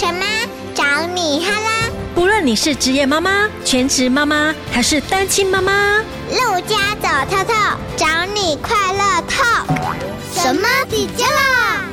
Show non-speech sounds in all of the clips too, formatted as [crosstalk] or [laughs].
什么？找你哈啦！不论你是职业妈妈、全职妈妈还是单亲妈妈，陆家走透透，找你快乐透。什么底姐啦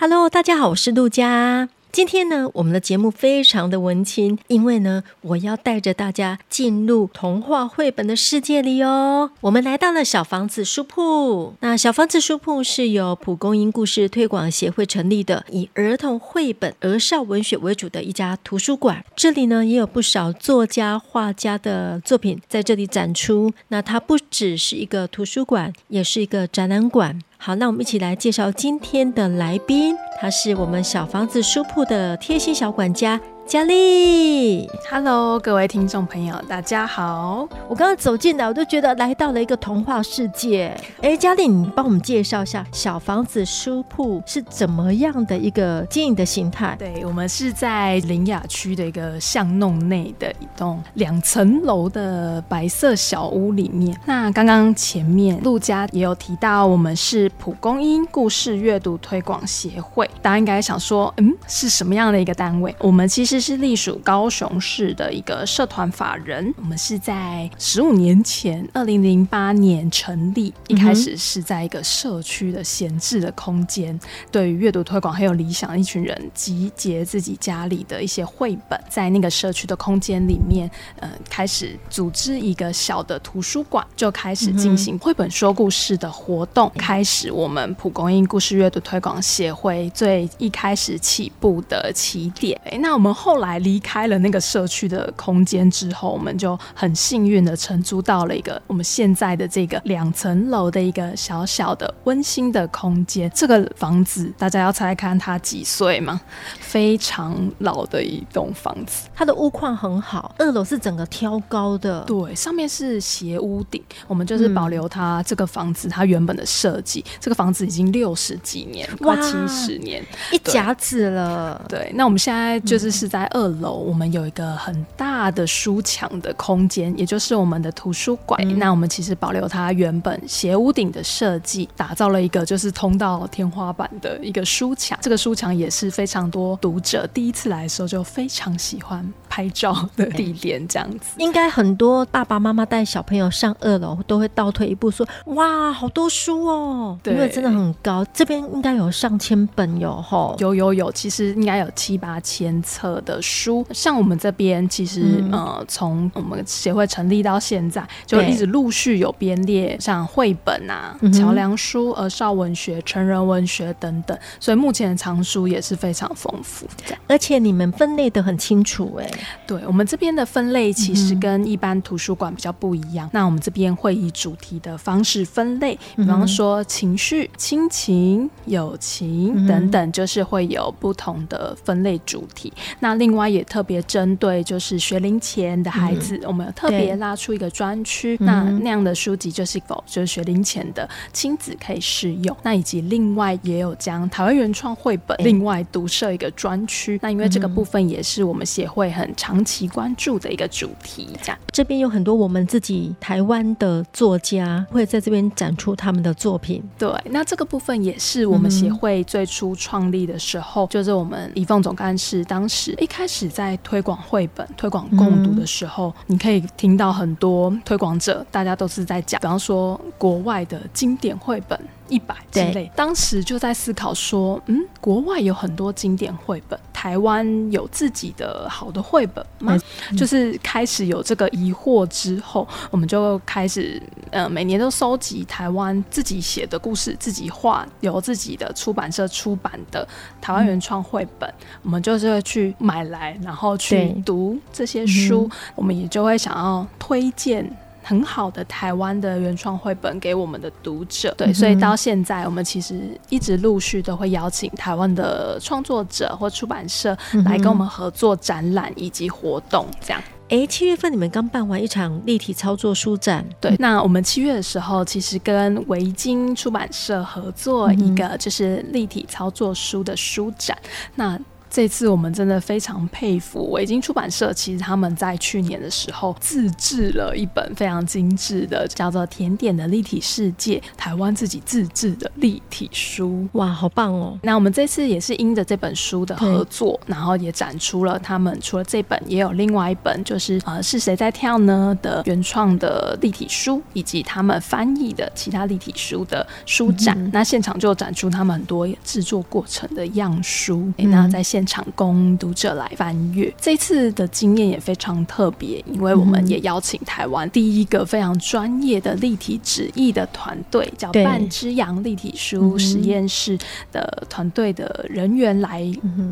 ？Hello，大家好，我是陆家。今天呢，我们的节目非常的文青，因为呢，我要带着大家进入童话绘本的世界里哦。我们来到了小房子书铺，那小房子书铺是由蒲公英故事推广协会成立的，以儿童绘本、儿少文学为主的一家图书馆。这里呢，也有不少作家、画家的作品在这里展出。那它不只是一个图书馆，也是一个展览馆。好，那我们一起来介绍今天的来宾，他是我们小房子书铺的贴心小管家。佳丽，Hello，各位听众朋友，大家好。我刚刚走进来，我都觉得来到了一个童话世界。哎，佳丽，你帮我们介绍一下小房子书铺是怎么样的一个经营的形态？对，我们是在林雅区的一个巷弄内的一栋两层楼的白色小屋里面。那刚刚前面陆家也有提到，我们是蒲公英故事阅读推广协会。大家应该想说，嗯，是什么样的一个单位？我们其实。是隶属高雄市的一个社团法人，我们是在十五年前，二零零八年成立。一开始是在一个社区的闲置的空间，对于阅读推广很有理想的一群人，集结自己家里的一些绘本，在那个社区的空间里面，呃，开始组织一个小的图书馆，就开始进行绘本说故事的活动。开始我们蒲公英故事阅读推广协会最一开始起步的起点。哎，那我们后。后来离开了那个社区的空间之后，我们就很幸运的承租到了一个我们现在的这个两层楼的一个小小的温馨的空间。这个房子大家要猜猜看它几岁吗？非常老的一栋房子，它的屋况很好，二楼是整个挑高的，对，上面是斜屋顶。我们就是保留它这个房子它原本的设计。这个房子已经六十几年，快七十年，一甲子了。对，那我们现在就是是在。在二楼，我们有一个很大的书墙的空间，也就是我们的图书馆。嗯、那我们其实保留它原本斜屋顶的设计，打造了一个就是通到天花板的一个书墙。这个书墙也是非常多读者第一次来的时候就非常喜欢拍照的地点。这样子，应该很多爸爸妈妈带小朋友上二楼都会倒退一步说：“哇，好多书哦！”对，因为真的很高，这边应该有上千本有吼，有有有，其实应该有七八千册。的书，像我们这边其实、嗯、呃，从我们协会成立到现在，就一直陆续有编列像绘本啊、桥梁书、儿少文学、成人文学等等，所以目前的藏书也是非常丰富。而且你们分类的很清楚哎、欸，对我们这边的分类其实跟一般图书馆比较不一样。嗯、那我们这边会以主题的方式分类，比方说情绪、亲情、友情等等，就是会有不同的分类主题。那另外也特别针对就是学龄前的孩子，嗯、我们特别拉出一个专区，那那样的书籍就是否就是学龄前的亲子可以适用。那以及另外也有将台湾原创绘本另外独设一个专区。那因为这个部分也是我们协会很长期关注的一个主题，这样这边有很多我们自己台湾的作家会在这边展出他们的作品。对，那这个部分也是我们协会最初创立的时候，就是我们怡凤总干事当时。一开始在推广绘本、推广共读的时候，你可以听到很多推广者，大家都是在讲，比方说国外的经典绘本。一百之类，当时就在思考说，嗯，国外有很多经典绘本，台湾有自己的好的绘本吗？嗯、就是开始有这个疑惑之后，我们就开始，呃，每年都收集台湾自己写的故事，自己画，由自己的出版社出版的台湾原创绘本，嗯、我们就是会去买来，然后去读这些书，嗯、我们也就会想要推荐。很好的台湾的原创绘本给我们的读者，对，所以到现在我们其实一直陆续都会邀请台湾的创作者或出版社来跟我们合作展览以及活动，这样。哎，七月份你们刚办完一场立体操作书展，对，那我们七月的时候其实跟维京出版社合作一个就是立体操作书的书展，那。这次我们真的非常佩服维京出版社，其实他们在去年的时候自制了一本非常精致的，叫做《甜点的立体世界》，台湾自己自制的立体书。哇，好棒哦！那我们这次也是因着这本书的合作，然后也展出了他们除了这本，也有另外一本，就是呃是谁在跳呢的原创的立体书，以及他们翻译的其他立体书的书展。嗯、那现场就展出他们很多制作过程的样书，嗯、那在现场供读者来翻阅。这次的经验也非常特别，因为我们也邀请台湾第一个非常专业的立体纸艺的团队，叫半只羊立体书实验室的团队的人员来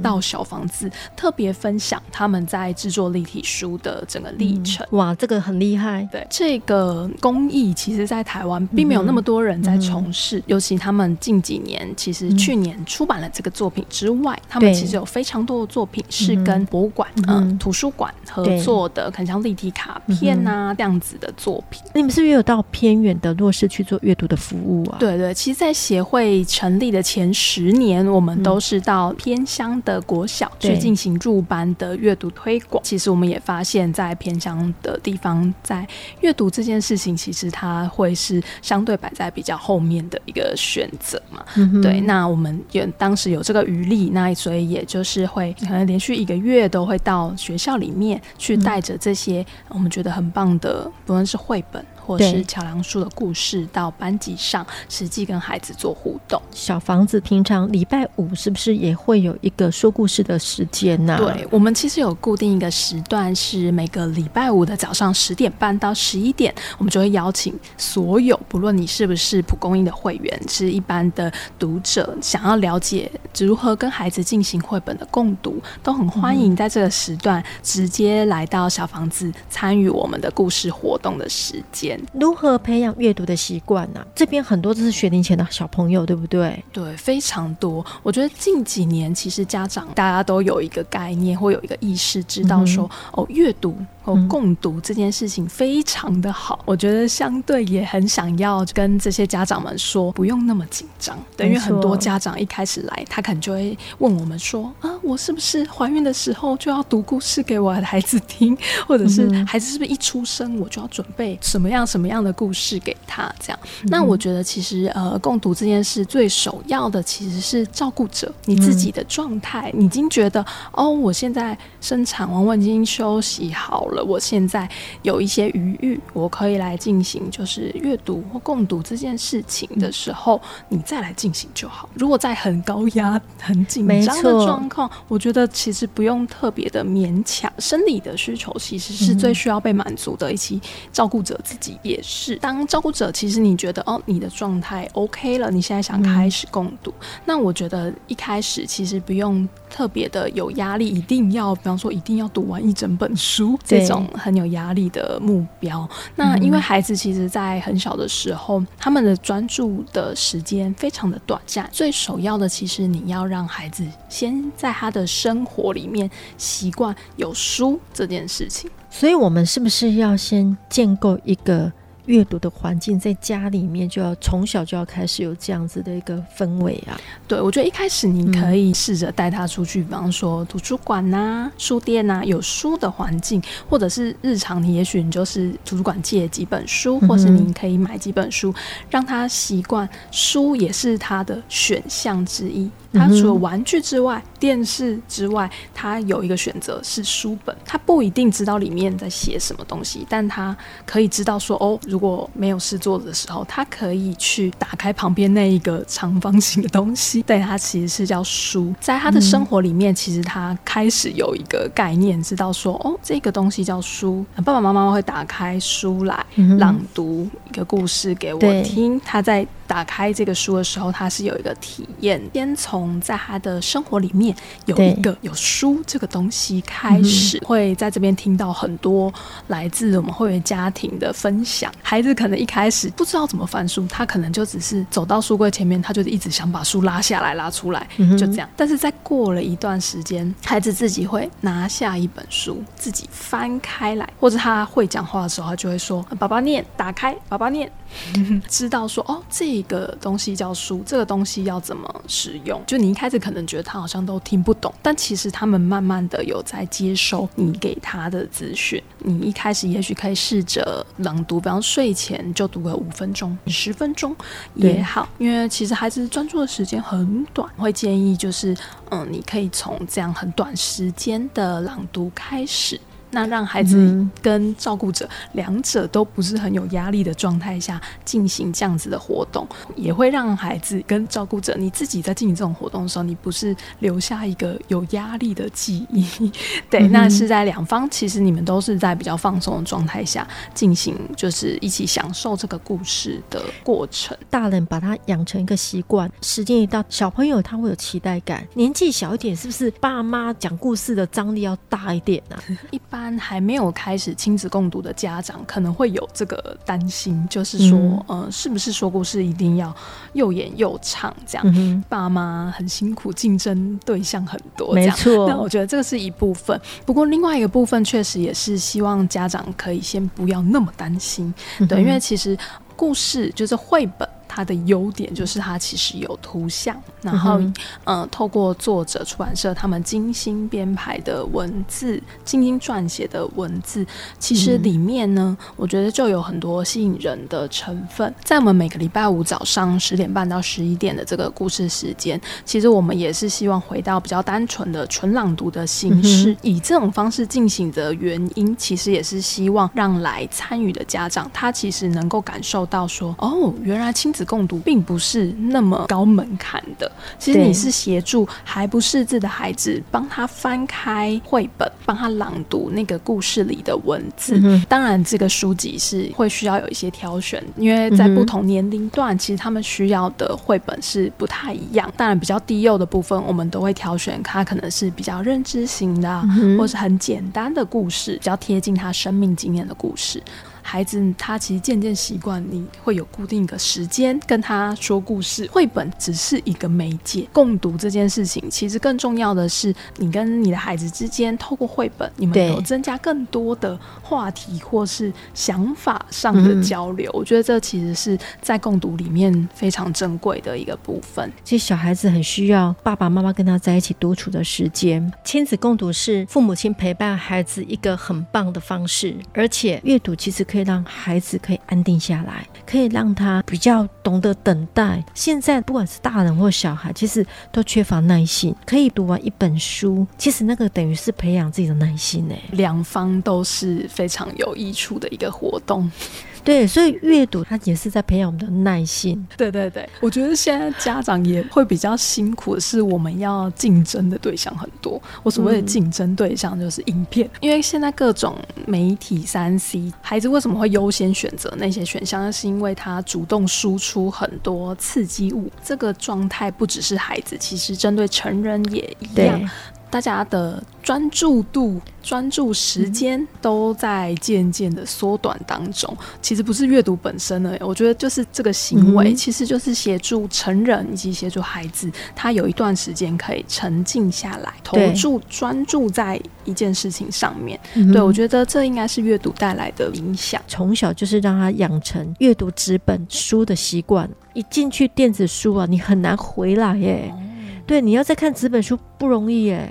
到小房子，特别分享他们在制作立体书的整个历程。哇，这个很厉害！对，这个工艺，其实在台湾并没有那么多人在从事，尤其他们近几年，其实去年出版了这个作品之外，他们其实有非常多的作品是跟博物馆、嗯，图书馆合作的，很像立体卡片啊这样子的作品。你们是不是有到偏远的弱势去做阅读的服务啊？对对，其实，在协会成立的前十年，我们都是到偏乡的国小去进行入班的阅读推广。其实我们也发现，在偏乡的地方，在阅读这件事情，其实它会是相对摆在比较后面的一个选择嘛。嗯、对，那我们也当时有这个余力，那所以也就是会可能连续一个月都会到学校里面去带着这些我们觉得很棒的，不论是绘本。或是桥梁书的故事，到班级上实际跟孩子做互动。小房子平常礼拜五是不是也会有一个说故事的时间呢？对，我们其实有固定一个时段，是每个礼拜五的早上十点半到十一点，我们就会邀请所有，不论你是不是蒲公英的会员，是一般的读者，想要了解如何跟孩子进行绘本的共读，都很欢迎在这个时段直接来到小房子参与我们的故事活动的时间。如何培养阅读的习惯呢？这边很多都是学龄前的小朋友，对不对？对，非常多。我觉得近几年其实家长大家都有一个概念，或有一个意识，知道说、嗯、哦，阅读。共读这件事情非常的好，我觉得相对也很想要跟这些家长们说，不用那么紧张。等于很多家长一开始来，他可能就会问我们说：啊，我是不是怀孕的时候就要读故事给我的孩子听，[laughs] 或者是孩子是不是一出生我就要准备什么样什么样的故事给他？这样，那我觉得其实呃，共读这件事最首要的其实是照顾者你自己的状态，你已经觉得哦，我现在生产完我已经休息好了。我现在有一些余裕，我可以来进行就是阅读或共读这件事情的时候，你再来进行就好。如果在很高压、[laughs] 很紧张的状况，我觉得其实不用特别的勉强。生理的需求其实是最需要被满足的，以及照顾者自己也是。当照顾者其实你觉得哦，你的状态 OK 了，你现在想开始共读，那我觉得一开始其实不用特别的有压力，一定要比方说一定要读完一整本书。这种很有压力的目标，那因为孩子其实，在很小的时候，他们的专注的时间非常的短暂。最首要的，其实你要让孩子先在他的生活里面习惯有书这件事情。所以，我们是不是要先建构一个？阅读的环境在家里面就要从小就要开始有这样子的一个氛围啊。对，我觉得一开始你可以试着带他出去，比方说图书馆呐、书店呐，有书的环境，或者是日常你也许你就是图书馆借几本书，或是你可以买几本书，让他习惯书也是他的选项之一。他除了玩具之外，电视之外，他有一个选择是书本。他不一定知道里面在写什么东西，但他可以知道说，哦，如果没有事做的时候，他可以去打开旁边那一个长方形的东西。对，他其实是叫书。在他的生活里面，其实他开始有一个概念，知道说，哦，这个东西叫书。爸爸妈妈会打开书来朗读一个故事给我听。他在打开这个书的时候，他是有一个体验，先从在他的生活里面有一个有书这个东西开始，会在这边听到很多来自我们会员家庭的分享。孩子可能一开始不知道怎么翻书，他可能就只是走到书柜前面，他就一直想把书拉下来、拉出来，就这样。但是在过了一段时间，孩子自己会拿下一本书，自己翻开来，或者他会讲话的时候，他就会说：“爸爸念，打开，爸爸念。” [laughs] 知道说哦，这这个东西叫书，这个东西要怎么使用？就你一开始可能觉得他好像都听不懂，但其实他们慢慢的有在接收你给他的资讯。你一开始也许可以试着朗读，比方睡前就读个五分钟、十分钟也好，因为其实孩子专注的时间很短，会建议就是，嗯，你可以从这样很短时间的朗读开始。那让孩子跟照顾者两者都不是很有压力的状态下进行这样子的活动，也会让孩子跟照顾者你自己在进行这种活动的时候，你不是留下一个有压力的记忆。[laughs] 对，那是在两方其实你们都是在比较放松的状态下进行，就是一起享受这个故事的过程。大人把他养成一个习惯，时间一到，小朋友他会有期待感。年纪小一点，是不是爸妈讲故事的张力要大一点呢、啊？一般。还没有开始亲子共读的家长可能会有这个担心，就是说，嗯、呃，是不是说故事一定要又演又唱这样？嗯、爸妈很辛苦，竞争对象很多，没错。那我觉得这个是一部分，不过另外一个部分确实也是希望家长可以先不要那么担心，嗯、对，因为其实故事就是绘本。它的优点就是它其实有图像，然后，嗯，呃，透过作者出版社他们精心编排的文字，精心撰写的文字，其实里面呢，嗯，我觉得就有很多吸引人的成分。在我们每个礼拜五早上十点半到十一点的这个故事时间，其实我们也是希望回到比较单纯的纯朗读的形式，嗯，以这种方式进行的原因，其实也是希望让来参与的家长，他其实能够感受到说，哦，原来亲子共读并不是那么高门槛的，其实你是协助还不识字的孩子，帮他翻开绘本，帮他朗读那个故事里的文字。嗯、当然，这个书籍是会需要有一些挑选，因为在不同年龄段，其实他们需要的绘本是不太一样。当然，比较低幼的部分，我们都会挑选他可能是比较认知型的，嗯、或是很简单的故事，比较贴近他生命经验的故事。孩子他其实渐渐习惯，你会有固定一个时间跟他说故事。绘本只是一个媒介，共读这件事情其实更重要的是，你跟你的孩子之间透过绘本，你们有增加更多的话题或是想法上的交流。嗯、我觉得这其实是在共读里面非常珍贵的一个部分。其实小孩子很需要爸爸妈妈跟他在一起独处的时间。亲子共读是父母亲陪伴孩子一个很棒的方式，而且阅读其实可以。可以让孩子可以安定下来，可以让他比较懂得等待。现在不管是大人或小孩，其实都缺乏耐心。可以读完一本书，其实那个等于是培养自己的耐心呢。两方都是非常有益处的一个活动。对，所以阅读它也是在培养我们的耐心。对对对，我觉得现在家长也会比较辛苦的是，我们要竞争的对象很多。我所谓的竞争对象就是影片，嗯、因为现在各种媒体三 C，孩子为什么会优先选择那些选项？那是因为他主动输出很多刺激物。这个状态不只是孩子，其实针对成人也一样。大家的专注度、专注时间都在渐渐的缩短当中。其实不是阅读本身呢，我觉得就是这个行为，其实就是协助成人以及协助孩子，他有一段时间可以沉静下来，投注专注在一件事情上面。对，我觉得这应该是阅读带来的影响。从小就是让他养成阅读纸本书的习惯，一进去电子书啊，你很难回来耶。对，你要再看纸本书不容易耶。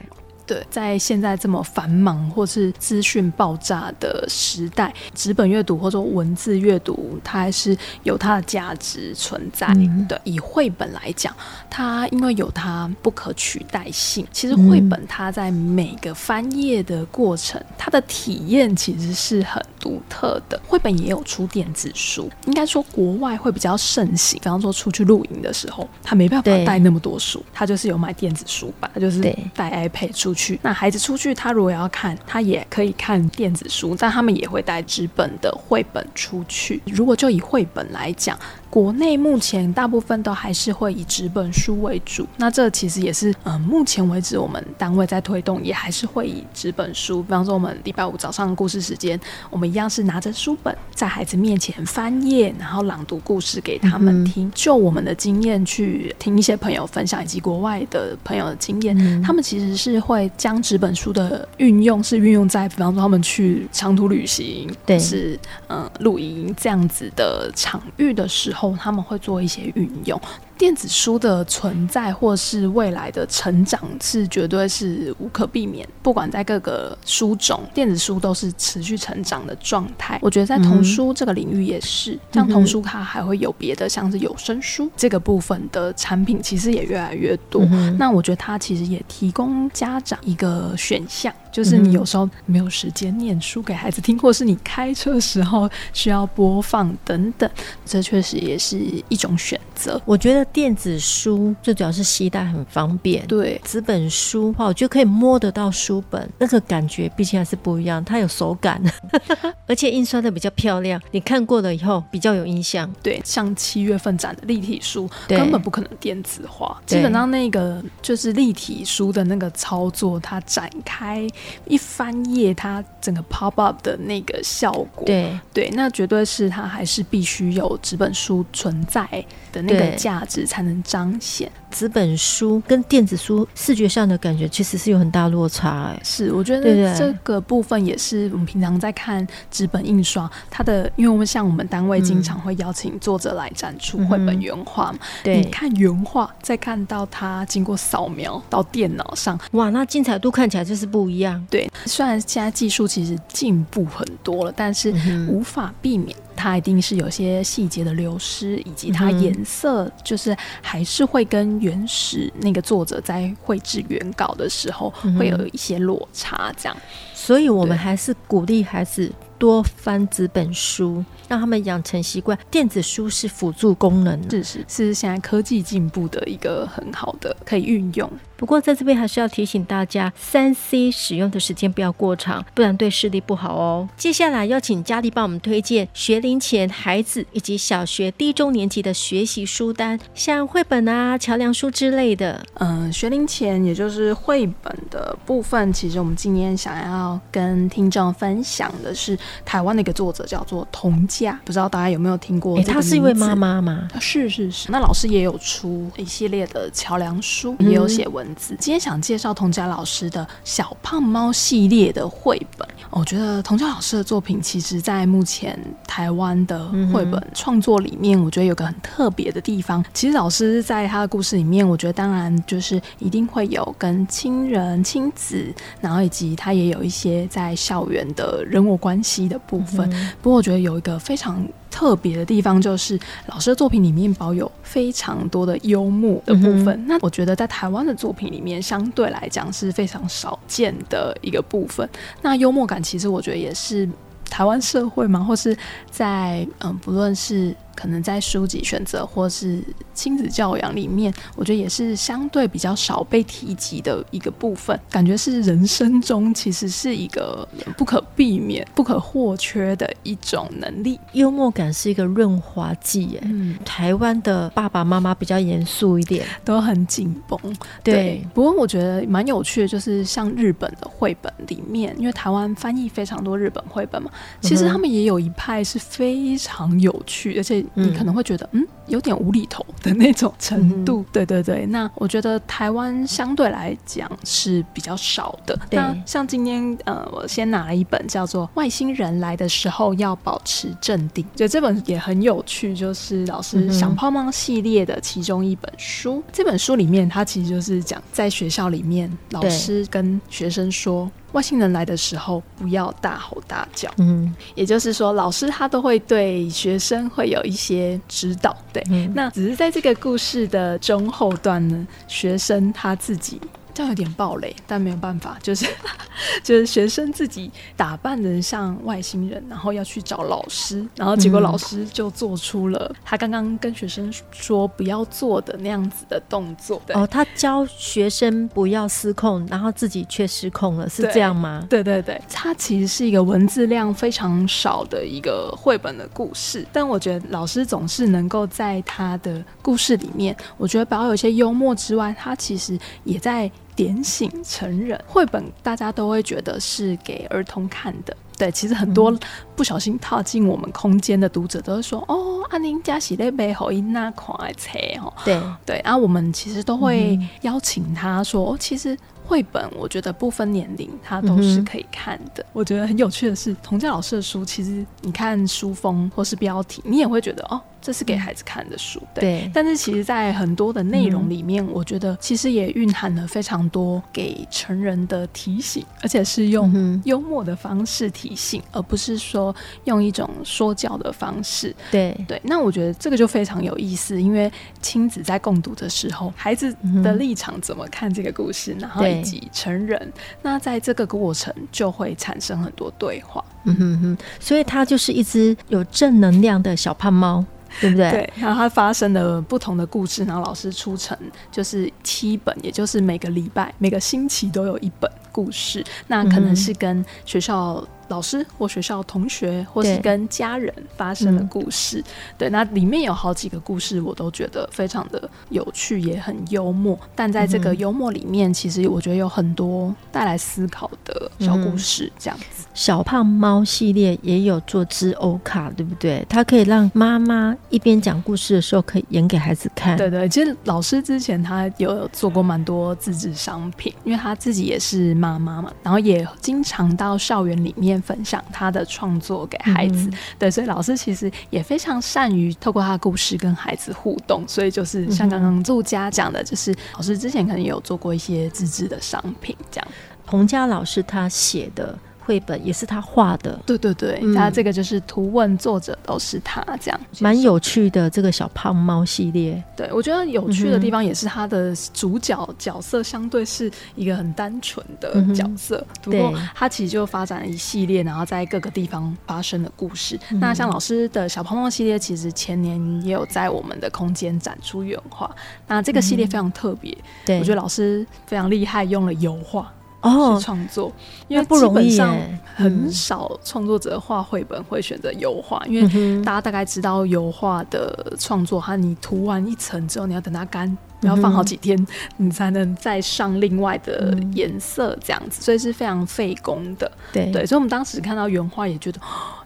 对，在现在这么繁忙或是资讯爆炸的时代，纸本阅读或者说文字阅读，它还是有它的价值存在的。嗯、以绘本来讲，它因为有它不可取代性，其实绘本它在每个翻页的过程，嗯、它的体验其实是很独特的。绘本也有出电子书，应该说国外会比较盛行。比方说出去露营的时候，他没办法带那么多书，他就是有买电子书吧，他就是带 iPad 出。去，那孩子出去，他如果要看，他也可以看电子书，但他们也会带纸本的绘本出去。如果就以绘本来讲，国内目前大部分都还是会以纸本书为主。那这其实也是，嗯，目前为止我们单位在推动，也还是会以纸本书。比方说，我们礼拜五早上的故事时间，我们一样是拿着书本在孩子面前翻页，然后朗读故事给他们听。嗯、就我们的经验去听一些朋友分享，以及国外的朋友的经验，嗯、他们其实是会。将纸本书的运用是运用在，比方说他们去长途旅行，对，是嗯露营这样子的场域的时候。后，他们会做一些运用。电子书的存在，或是未来的成长，是绝对是无可避免。不管在各个书种，电子书都是持续成长的状态。我觉得在童书这个领域也是，嗯、像童书它还会有别的，像是有声书这个部分的产品，其实也越来越多。嗯、那我觉得它其实也提供家长一个选项，就是你有时候没有时间念书给孩子听，或是你开车时候需要播放等等，这确实也是一种选择。我觉得。电子书最主要是携带很方便，对，纸本书的话，我觉得可以摸得到书本，那个感觉毕竟还是不一样，它有手感，[laughs] 而且印刷的比较漂亮，你看过了以后比较有印象。对，像七月份展的立体书，根本不可能电子化，基本上那个就是立体书的那个操作，它展开一翻页，它整个 pop up 的那个效果，对。对，那绝对是它还是必须有纸本书存在的那个价值。才能彰显纸本书跟电子书视觉上的感觉，其实是有很大落差。哎，是，我觉得这个部分也是我们平常在看纸本印刷，它的，因为我们像我们单位经常会邀请作者来展出绘本原画嘛，对，你看原画，再看到它经过扫描到电脑上，哇，那精彩度看起来就是不一样。对，虽然现在技术其实进步很多了，但是无法避免。它一定是有些细节的流失，以及它颜色就是还是会跟原始那个作者在绘制原稿的时候会有一些落差，这样。所以我们还是鼓励孩子多翻几本书。让他们养成习惯，电子书是辅助功能，是是是现在科技进步的一个很好的可以运用。不过在这边还是要提醒大家，三 C 使用的时间不要过长，不然对视力不好哦。接下来要请佳丽帮我们推荐学龄前孩子以及小学低中年级的学习书单，像绘本啊、桥梁书之类的。嗯，学龄前也就是绘本的部分，其实我们今天想要跟听众分享的是台湾的一个作者，叫做童佳。不知道大家有没有听过？她是一位妈妈吗？是是是。那老师也有出一系列的桥梁书，也有写文今天想介绍童佳老师的小胖猫系列的绘本。我觉得童佳老师的作品，其实在目前台湾的绘本创作里面，我觉得有个很特别的地方。其实老师在他的故事里面，我觉得当然就是一定会有跟亲人、亲子，然后以及他也有一些在校园的人物关系的部分。不过我觉得有一个。非常特别的地方就是老师的作品里面保有非常多的幽默的部分。嗯、那我觉得在台湾的作品里面，相对来讲是非常少见的一个部分。那幽默感其实我觉得也是台湾社会嘛，或是在嗯，不论是。可能在书籍选择或是亲子教养里面，我觉得也是相对比较少被提及的一个部分。感觉是人生中其实是一个不可避免、不可或缺的一种能力。幽默感是一个润滑剂耶。嗯，台湾的爸爸妈妈比较严肃一点，都很紧绷。对，对，不过我觉得蛮有趣的，就是像日本的绘本里面，因为台湾翻译非常多日本绘本嘛，其实他们也有一派是非常有趣，而且。你可能会觉得，嗯，有点无厘头的那种程度。嗯、对对对，那我觉得台湾相对来讲是比较少的。那像今天，呃，我先拿了一本叫做《外星人来的时候要保持镇定》，就这本也很有趣，就是老师小胖猫系列的其中一本书。嗯、这本书里面，它其实就是讲在学校里面，老师跟学生说。外星人来的时候，不要大吼大叫。嗯，也就是说，老师他都会对学生会有一些指导。对，嗯、那只是在这个故事的中后段呢，学生他自己。这样有点暴雷，但没有办法，就是 [laughs] 就是学生自己打扮的像外星人，然后要去找老师，然后结果老师就做出了他刚刚跟学生说不要做的那样子的动作。哦，他教学生不要失控，然后自己却失控了，是这样吗？对对对，它其实是一个文字量非常少的一个绘本的故事，但我觉得老师总是能够在他的故事里面，我觉得保有一些幽默之外，他其实也在。点醒成人绘本，大家都会觉得是给儿童看的，对，其实很多不小心踏进我们空间的读者都会说：“嗯、哦，阿宁家喜在背后因那款车哦。”对对，然后我们其实都会邀请他说：“哦，其实。”绘本我觉得不分年龄，它都是可以看的。嗯、我觉得很有趣的是，童教老师的书，其实你看书封或是标题，你也会觉得哦。这是给孩子看的书，对。对，但是其实，在很多的内容里面，嗯，我觉得其实也蕴含了非常多给成人的提醒，而且是用幽默的方式提醒，嗯，而不是说用一种说教的方式。对对，那我觉得这个就非常有意思，因为亲子在共读的时候，孩子的立场怎么看这个故事，然后以及成人，那在这个过程就会产生很多对话。嗯哼哼，所以它就是一只有正能量的小胖猫。对不对？对，然后它发生了不同的故事，然后老师出成就是七本，也就是每个礼拜、每个星期都有一本故事，那可能是跟学校。老师或学校同学，或是跟家人发生的故事，对，对，那里面有好几个故事，我都觉得非常的有趣，也很幽默。但在这个幽默里面，其实我觉得有很多带来思考的小故事，这样子。嗯、小胖猫系列也有做之欧卡，对不对？它可以让妈妈一边讲故事的时候，可以演给孩子看。对对，其实老师之前他有做过蛮多自制商品，因为他自己也是妈妈嘛，然后也经常到校园里面。分享他的创作给孩子，嗯，对，所以老师其实也非常善于透过他的故事跟孩子互动，所以就是像刚刚作家讲的，就是老师之前可能也有做过一些自制的商品，这样。彭佳老师他写的。绘本也是他画的，对对对，他、嗯、这个就是图文作者都是他，这样蛮有趣的。这个小胖猫系列，对我觉得有趣的地方也是他的主角角色相对是一个很单纯的角色，嗯、不过他其实就发展了一系列，然后在各个地方发生的故事。嗯、那像老师的小胖猫系列，其实前年也有在我们的空间展出原画。那这个系列非常特别，我觉得老师非常厉害，用了油画。哦，创作，因为基本上很少创作者画绘本会选择油画，嗯，因为大家大概知道油画的创作，它你涂完一层之后，你要等它干，你要放好几天，你才能再上另外的颜色，这样子，所以是非常费工的。对。对，所以我们当时看到原画也觉得。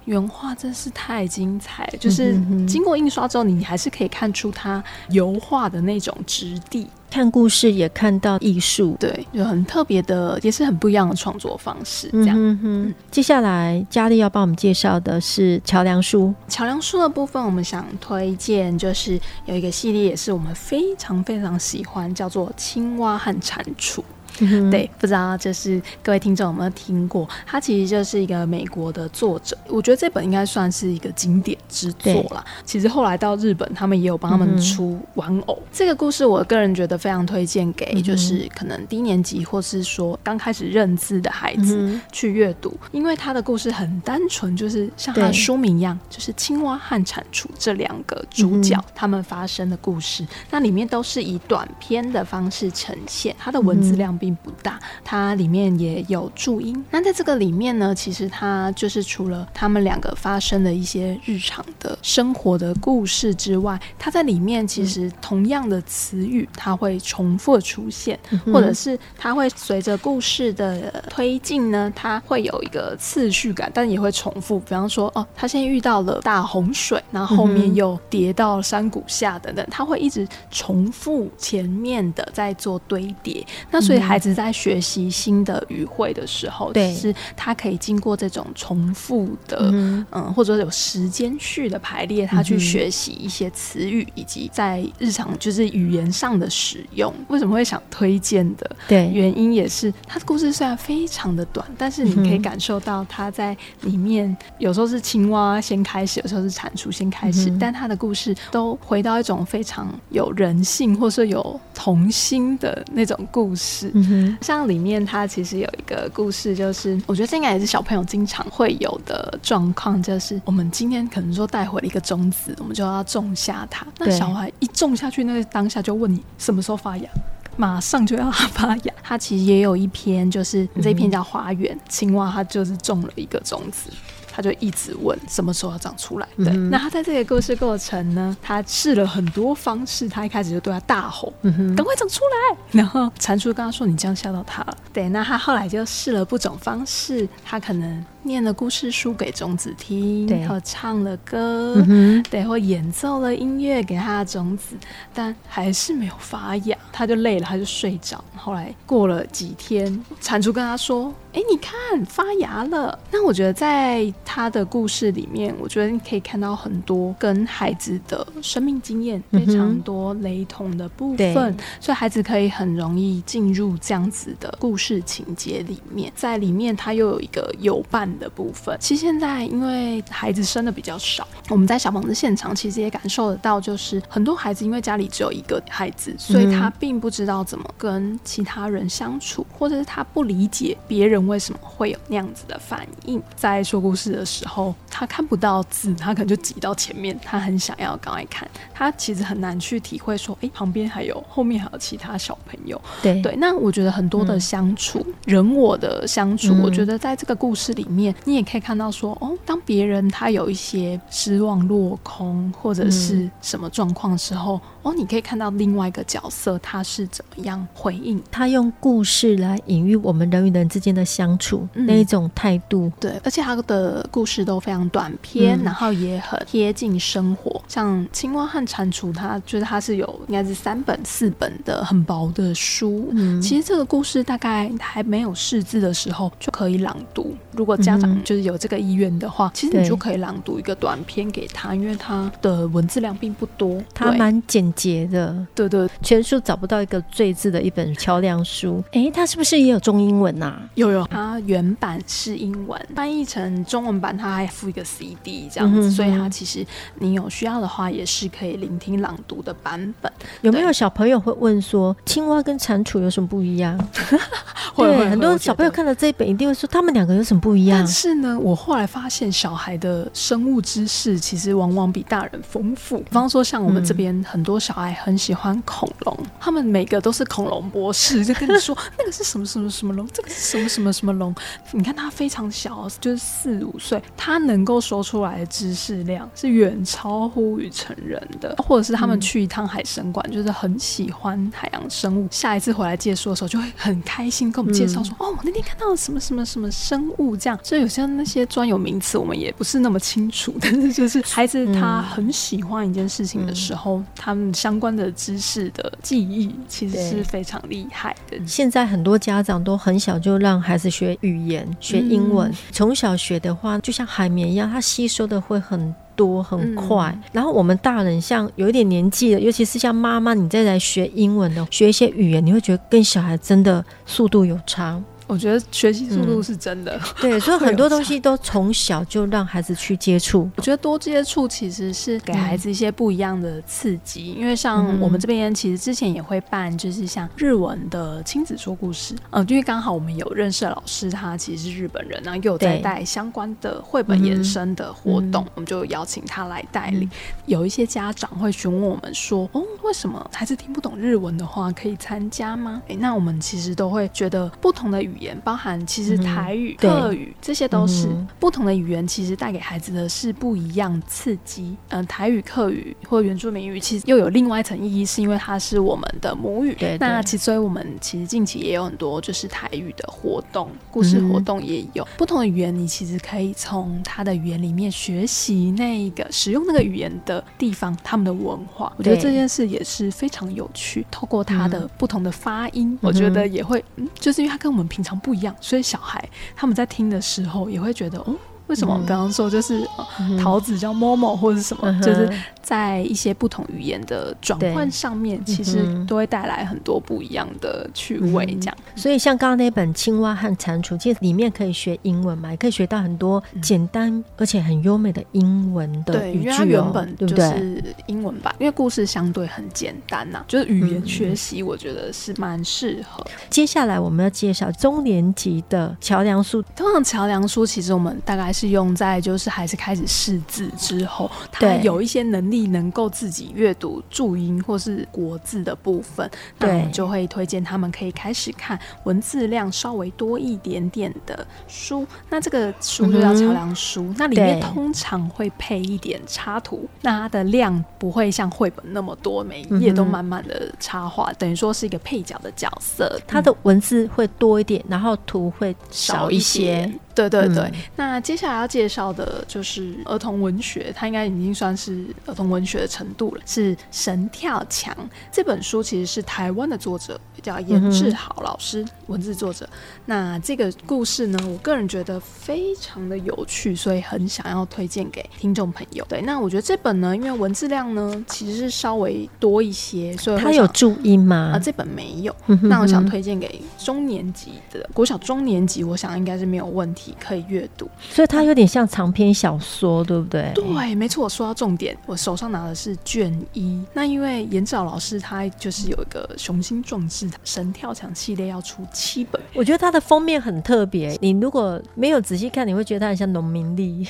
原画真是太精彩，就是经过印刷之后，你还是可以看出它油画的那种质地。看故事也看到艺术，对，有很特别的，也是很不一样的创作方式。这样，嗯哼。接下来佳丽要帮我们介绍的是桥梁书。桥梁书的部分，我们想推荐就是有一个系列，也是我们非常非常喜欢，叫做《青蛙和蟾蜍》。嗯、对，不知道就是各位听众有没有听过？他其实就是一个美国的作者，我觉得这本应该算是一个经典之作啦。其实后来到日本，他们也有帮他们出玩偶。嗯、这个故事，我个人觉得非常推荐给就是可能低年级或是说刚开始认字的孩子去阅读，嗯，因为他的故事很单纯，就是像他的书名一样，就是青蛙和蟾蜍这两个主角他们发生的故事。那里面都是以短篇的方式呈现，它的文字量比。并不大，它里面也有注音。那在这个里面呢，其实它就是除了他们两个发生的一些日常的生活的故事之外，它在里面其实同样的词语，它会重复出现，嗯、或者是它会随着故事的推进呢，它会有一个次序感，但也会重复。比方说，哦，他先遇到了大洪水，然后后面又跌到山谷下等等，他会一直重复前面的在做堆叠。那所以还。只在学习新的语汇的时候，对，是他可以经过这种重复的，嗯，嗯或者有时间序的排列，他去学习一些词语，以及在日常就是语言上的使用。为什么会想推荐的？对，原因也是他的故事虽然非常的短，但是你可以感受到他在里面有时候是青蛙先开始，有时候是蟾蜍先开始，嗯，但他的故事都回到一种非常有人性，或是有童心的那种故事。像里面它其实有一个故事，就是我觉得这应该也是小朋友经常会有的状况，就是我们今天可能说带回了一个种子，我们就要种下它。那小孩一种下去，那个当下就问你什么时候发芽，马上就要发芽。它其实也有一篇，就是这一篇叫花园青蛙，它就是种了一个种子。他就一直问什么时候要长出来。对，嗯、那他在这个故事过程呢，他试了很多方式。他一开始就对他大吼：“赶、嗯、快长出来！”然后蟾蜍跟他说：“你这样吓到他了。”对，那他后来就试了不种方式。他可能念了故事书给种子听，对，和唱了歌，嗯、对，或演奏了音乐给他的种子，但还是没有发芽，他就累了，他就睡着。后来过了几天，蟾蜍跟他说。哎，你看发芽了。那我觉得在他的故事里面，我觉得你可以看到很多跟孩子的生命经验非常多雷同的部分，嗯、所以孩子可以很容易进入这样子的故事情节里面。在里面，他又有一个有伴的部分。其实现在因为孩子生的比较少，我们在小房子现场其实也感受得到，就是很多孩子因为家里只有一个孩子，所以他并不知道怎么跟其他人相处，或者是他不理解别人。为什么会有那样子的反应？在说故事的时候，他看不到字，他可能就挤到前面，他很想要赶快看，他其实很难去体会说，哎，旁边还有后面还有其他小朋友。对对，那我觉得很多的相处，嗯、人我的相处，嗯、我觉得在这个故事里面，你也可以看到说，哦，当别人他有一些失望落空或者是什么状况的时候，哦，你可以看到另外一个角色他是怎么样回应，他用故事来隐喻我们人与人之间的。相处那一种态度，嗯，对，而且他的故事都非常短篇，嗯、然后也很贴近生活。像青蛙和蟾蜍，它就是它是有应该是三本四本的很薄的书。嗯，其实这个故事大概还没有识字的时候就可以朗读。如果家长就是有这个意愿的话，嗯、其实你就可以朗读一个短篇给他，因为他的文字量并不多，他蛮简洁的。对，对对，全书找不到一个最字的一本桥梁书。哎，它是不是也有中英文呐、啊？有有。它原版是英文，翻译成中文版，它还附一个 CD 这样子，所以它其实你有需要的话，也是可以聆听朗读的版本。有没有小朋友会问说，青蛙跟蟾蜍有什么不一样？[laughs] 会会，对，很多小朋友看到这一本，一定会说，他们两个有什么不一样？但是呢，我后来发现，小孩的生物知识其实往往比大人丰富。比方说，像我们这边很多小孩很喜欢恐龙，嗯、他们每个都是恐龙博士，就跟你说那个是什么什么什么龙，这个是什么什么什么龙。你看他非常小，就是四五岁，他能够说出来的知识量是远超乎于成人的。或者是他们去一趟海生馆，就是很喜欢海洋生物，下一次回来借书的时候，就会很开心跟我们介绍说：“嗯、哦，我那天看到了什么什么什么生物。”这样，所以有些那些专有名词我们也不是那么清楚，但是就是孩子他很喜欢一件事情的时候，嗯、他们相关的知识的记忆其实是非常厉害的。现在很多家长都很小就让孩子学语言，学英文。从、嗯、小学的话，就像海绵一样，它吸收的会很多很快。嗯、然后我们大人像有一点年纪的，尤其是像妈妈，你再来学英文的，学一些语言，你会觉得跟小孩真的速度有差。我觉得学习速度是真的，嗯、[laughs] 对，所以很多东西都从小就让孩子去接触。我觉得多接触其实是给孩子一些不一样的刺激，嗯、因为像我们这边其实之前也会办，就是像日文的亲子说故事，嗯，因为刚好我们有认识的老师，他其实是日本人，然后又有在带相关的绘本延伸的活动，嗯、我们就邀请他来带领。嗯、有一些家长会询问我们说，哦，为什么孩子听不懂日文的话可以参加吗？诶，那我们其实都会觉得不同的语言。语言包含其实台语、客语、嗯、这些都是不同的语言，其实带给孩子的是不一样刺激。嗯，台语、客语或原住民语，其实又有另外一层意义，是因为它是我们的母语。对，对，那其实所以我们其实近期也有很多就是台语的活动、故事活动也有、嗯、不同的语言，你其实可以从他的语言里面学习那个使用那个语言的地方，他们的文化。我觉得这件事也是非常有趣。透过他的不同的发音，嗯、我觉得也会，嗯，就是因为他跟我们平常。不一样，所以小孩他们在听的时候也会觉得，哦。为什么？我刚刚说就是桃子叫 Momo 或者什么，嗯、就是在一些不同语言的转换上面，其实都会带来很多不一样的趣味。这样，嗯、所以像刚刚那本《青蛙和蟾蜍》，其实里面可以学英文嘛，也可以学到很多简单而且很优美的英文的语句，哦。对，因为它原本就是英文版，因为故事相对很简单呐，就是语言学习，我觉得是蛮适合。接下来我们要介绍中年级的桥梁书。通常桥梁书其实我们大概是。用在就是还是开始识字之后，他有一些能力能够自己阅读注音或是国字的部分，那我们就会推荐他们可以开始看文字量稍微多一点点的书。那这个书就叫桥梁书，嗯，那里面通常会配一点插图，那它的量不会像绘本那么多，每一页都满满的插画，嗯，等于说是一个配角的角色，它的文字会多一点，然后图会少一些。对对那接下来要介绍的就是儿童文学，它应该已经算是儿童文学的程度了，是《神跳墙》这本书，其实是台湾的作者叫严志豪老师，嗯，文字作者。那这个故事呢，我个人觉得非常的有趣，所以很想要推荐给听众朋友。对，那我觉得这本呢，因为文字量呢其实是稍微多一些，所以它有注音吗？啊，这本没有。那我想推荐给中年级的国小中年级，我想应该是没有问题。可以阅读，所以它有点像长篇小说，对不对？对，没错。我说到重点，我手上拿的是卷一。那因为颜志豪老师他就是有一个雄心壮志，神跳墙系列要出七本。我觉得它的封面很特别，你如果没有仔细看，你会觉得它很像农民历。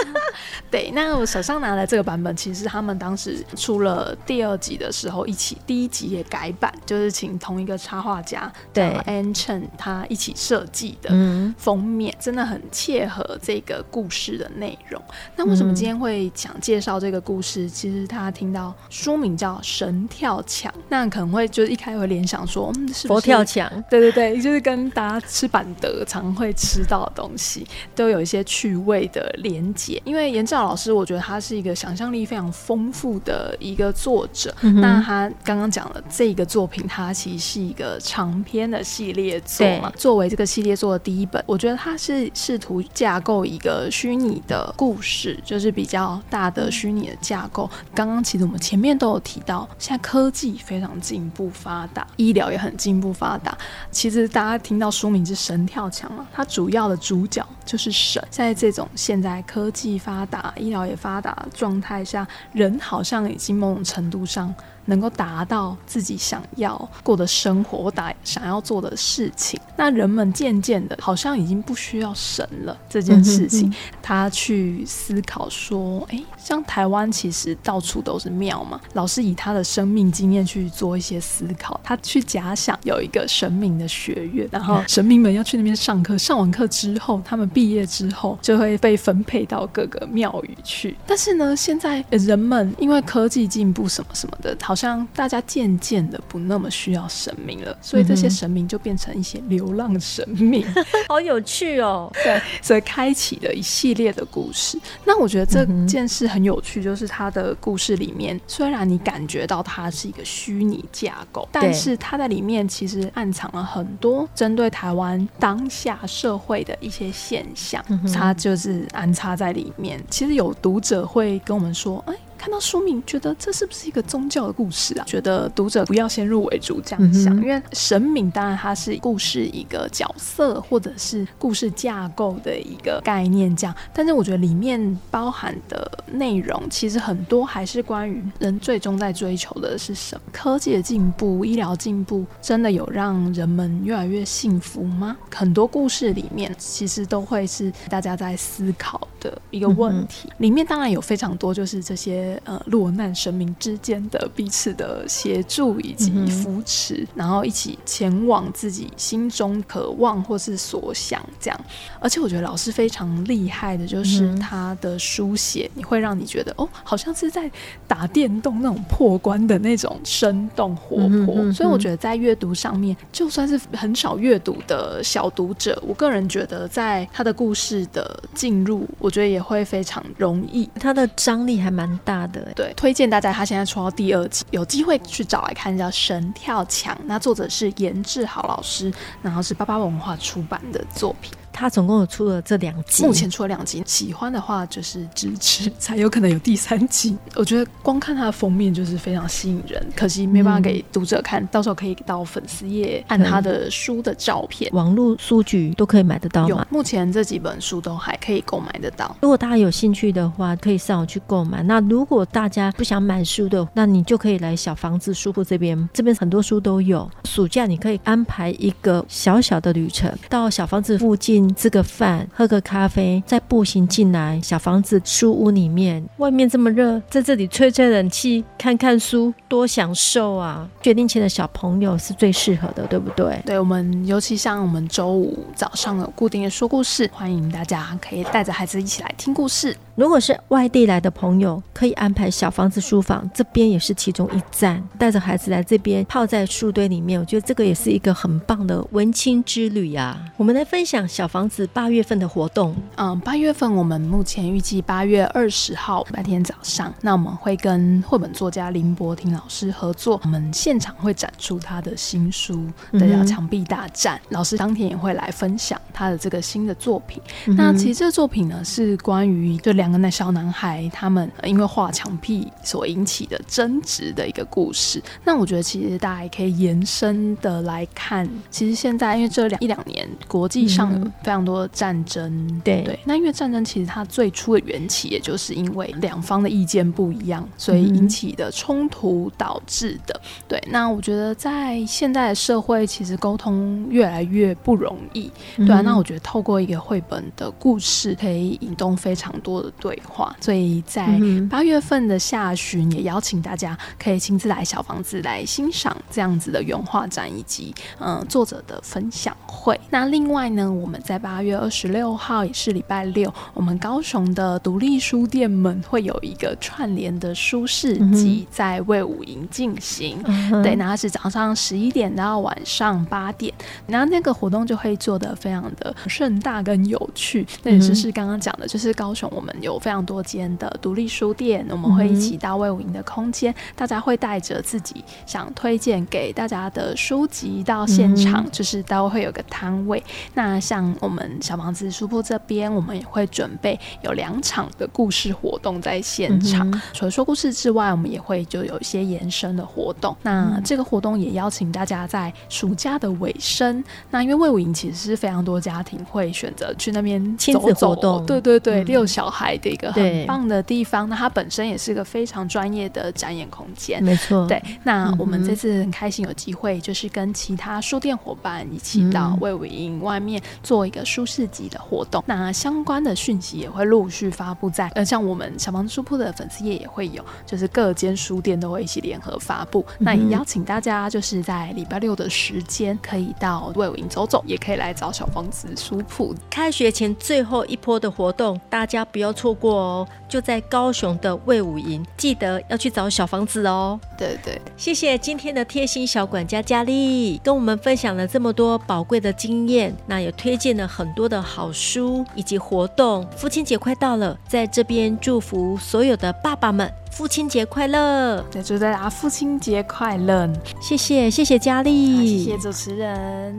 [laughs] 对，那我手上拿的这个版本，其实他们当时出了第二集的时候，一起第一集也改版，就是请同一个插画家对 Ann Chen 他一起设计的封面，嗯、真的。很切合这个故事的内容。那为什么今天会想介绍这个故事？嗯、其实他听到书名叫《神跳墙》，那可能会就是一开始会联想说，嗯，是佛跳墙？对对对，就是跟大家吃板德常会吃到的东西，都有一些趣味的连结。因为严志老师，我觉得他是一个想象力非常丰富的一个作者。嗯、那他刚刚讲了这个作品，它其实是一个长篇的系列作嘛。作为这个系列作的第一本，我觉得他是。试图架构一个虚拟的故事，就是比较大的虚拟的架构。刚刚其实我们前面都有提到，现在科技非常进步发达，医疗也很进步发达。其实是大家听到书名是《神跳墙》嘛，它主要的主角就是神。在这种现在科技发达、医疗也发达的状态下，人好像已经某种程度上。能够达到自己想要过的生活或达想要做的事情，那人们渐渐的，好像已经不需要神了这件事情。他去思考说，哎，像台湾其实到处都是庙嘛。老师以他的生命经验去做一些思考，他去假想有一个神明的学院，然后神明们要去那边上课，上完课之后，他们毕业之后就会被分配到各个庙宇去。但是呢，现在人们因为科技进步什么什么的，好。好像大家渐渐的不那么需要神明了，所以这些神明就变成一些流浪神明，[laughs] 好有趣哦。[laughs] 对，所以开启了一系列的故事。那我觉得这件事很有趣，就是它的故事里面，虽然你感觉到它是一个虚拟架构，但是它在里面其实暗藏了很多针对台湾当下社会的一些现象，它就是安插在里面。其实有读者会跟我们说，哎。看到书名，觉得这是不是一个宗教的故事啊？觉得读者不要先入为主这样想，嗯、因为神明当然它是故事一个角色，或者是故事架构的一个概念这样。但是我觉得里面包含的内容，其实很多还是关于人最终在追求的是什么？科技的进步、医疗进步，真的有让人们越来越幸福吗？很多故事里面其实都会是大家在思考的一个问题。嗯、里面当然有非常多就是这些。呃，落难神明之间的彼此的协助以及扶持，嗯，然后一起前往自己心中渴望或是所想，这样。而且我觉得老师非常厉害的，就是他的书写，你会让你觉得哦，好像是在打电动那种破关的那种生动活泼。所以我觉得在阅读上面，就算是很少阅读的小读者，我个人觉得在他的故事的进入，我觉得也会非常容易。它的张力还蛮大的。对，推荐大家，他现在出到第二季，有机会去找来看，叫《神跳墙》。那作者是严志豪老师，然后是巴巴文化出版的作品。他总共有出了这两集，目前出了两集。喜欢的话就是支持，才有可能有第三集。[laughs] 我觉得光看他的封面就是非常吸引人，可惜没办法给读者看。嗯、到时候可以到粉丝页按他的书的照片，网络书局都可以买得到吗？有，目前这几本书都还可以购买得到。如果大家有兴趣的话，可以上网去购买。那如果大家不想买书的，那你就可以来小房子书铺这边，这边很多书都有。暑假你可以安排一个小小的旅程，到小房子附近。近吃个饭，喝个咖啡，再步行进来小房子书屋里面。外面这么热，在这里吹吹冷气，看看书，多享受啊！决定前的小朋友是最适合的，对不对？对，我们尤其像我们周五早上有固定的说故事，欢迎大家可以带着孩子一起来听故事。如果是外地来的朋友，可以安排小房子书房，这边也是其中一站，带着孩子来这边泡在书堆里面，我觉得这个也是一个很棒的文青之旅呀、啊。我们来分享小房子八月份的活动。嗯，八月份我们目前预计八月二十号白天早上，那我们会跟绘本作家林伯廷老师合作，我们现场会展出他的新书《对叫墙壁大战》，老师当天也会来分享他的这个新的作品。嗯、那其实这个作品呢，是关于就两。个那小男孩，他们因为画墙壁所引起的争执的一个故事。那我觉得，其实大家也可以延伸的来看。其实现在，因为这两一两年，国际上有非常多的战争，嗯、对对。那因为战争，其实它最初的缘起，也就是因为两方的意见不一样，所以引起的冲突导致的。对。那我觉得，在现在的社会，其实沟通越来越不容易。对啊。那我觉得，透过一个绘本的故事，可以引动非常多的。对话，所以在八月份的下旬，也邀请大家可以亲自来小房子来欣赏这样子的原画展，以及嗯作者的分享会。那另外呢，我们在八月二十六号也是礼拜六，我们高雄的独立书店们会有一个串联的书市集在魏武营进行。嗯、对，那是早上十一点到晚上八点，然后那个活动就会做的非常的盛大跟有趣。那也就是刚刚讲的，就是高雄我们。有非常多间的独立书店，我们会一起到魏武营的空间，嗯、大家会带着自己想推荐给大家的书籍到现场，嗯、就是都会有个摊位。那像我们小房子书铺这边，我们也会准备有两场的故事活动在现场。嗯、除了说故事之外，我们也会就有一些延伸的活动。那这个活动也邀请大家在暑假的尾声，那因为魏武营其实是非常多家庭会选择去那边亲子活动，对对对，遛、嗯、小孩。的一个很棒的地方，那它本身也是一个非常专业的展演空间，没错。对，那我们这次很开心有机会，就是跟其他书店伙伴一起到魏武营外面做一个舒适级的活动。那相关的讯息也会陆续发布在，呃，像我们小房子书铺的粉丝页也会有，就是各间书店都会一起联合发布。那也邀请大家就是在礼拜六的时间可以到魏武营走走，也可以来找小房子书铺。开学前最后一波的活动，大家不要错过哦，就在高雄的魏武营，记得要去找小房子哦。对对，谢谢今天的贴心小管家佳丽，跟我们分享了这么多宝贵的经验，那也推荐了很多的好书以及活动。父亲节快到了，在这边祝福所有的爸爸们父亲节快乐。也，祝大家父亲节快乐。谢谢谢谢佳丽，谢谢主持人。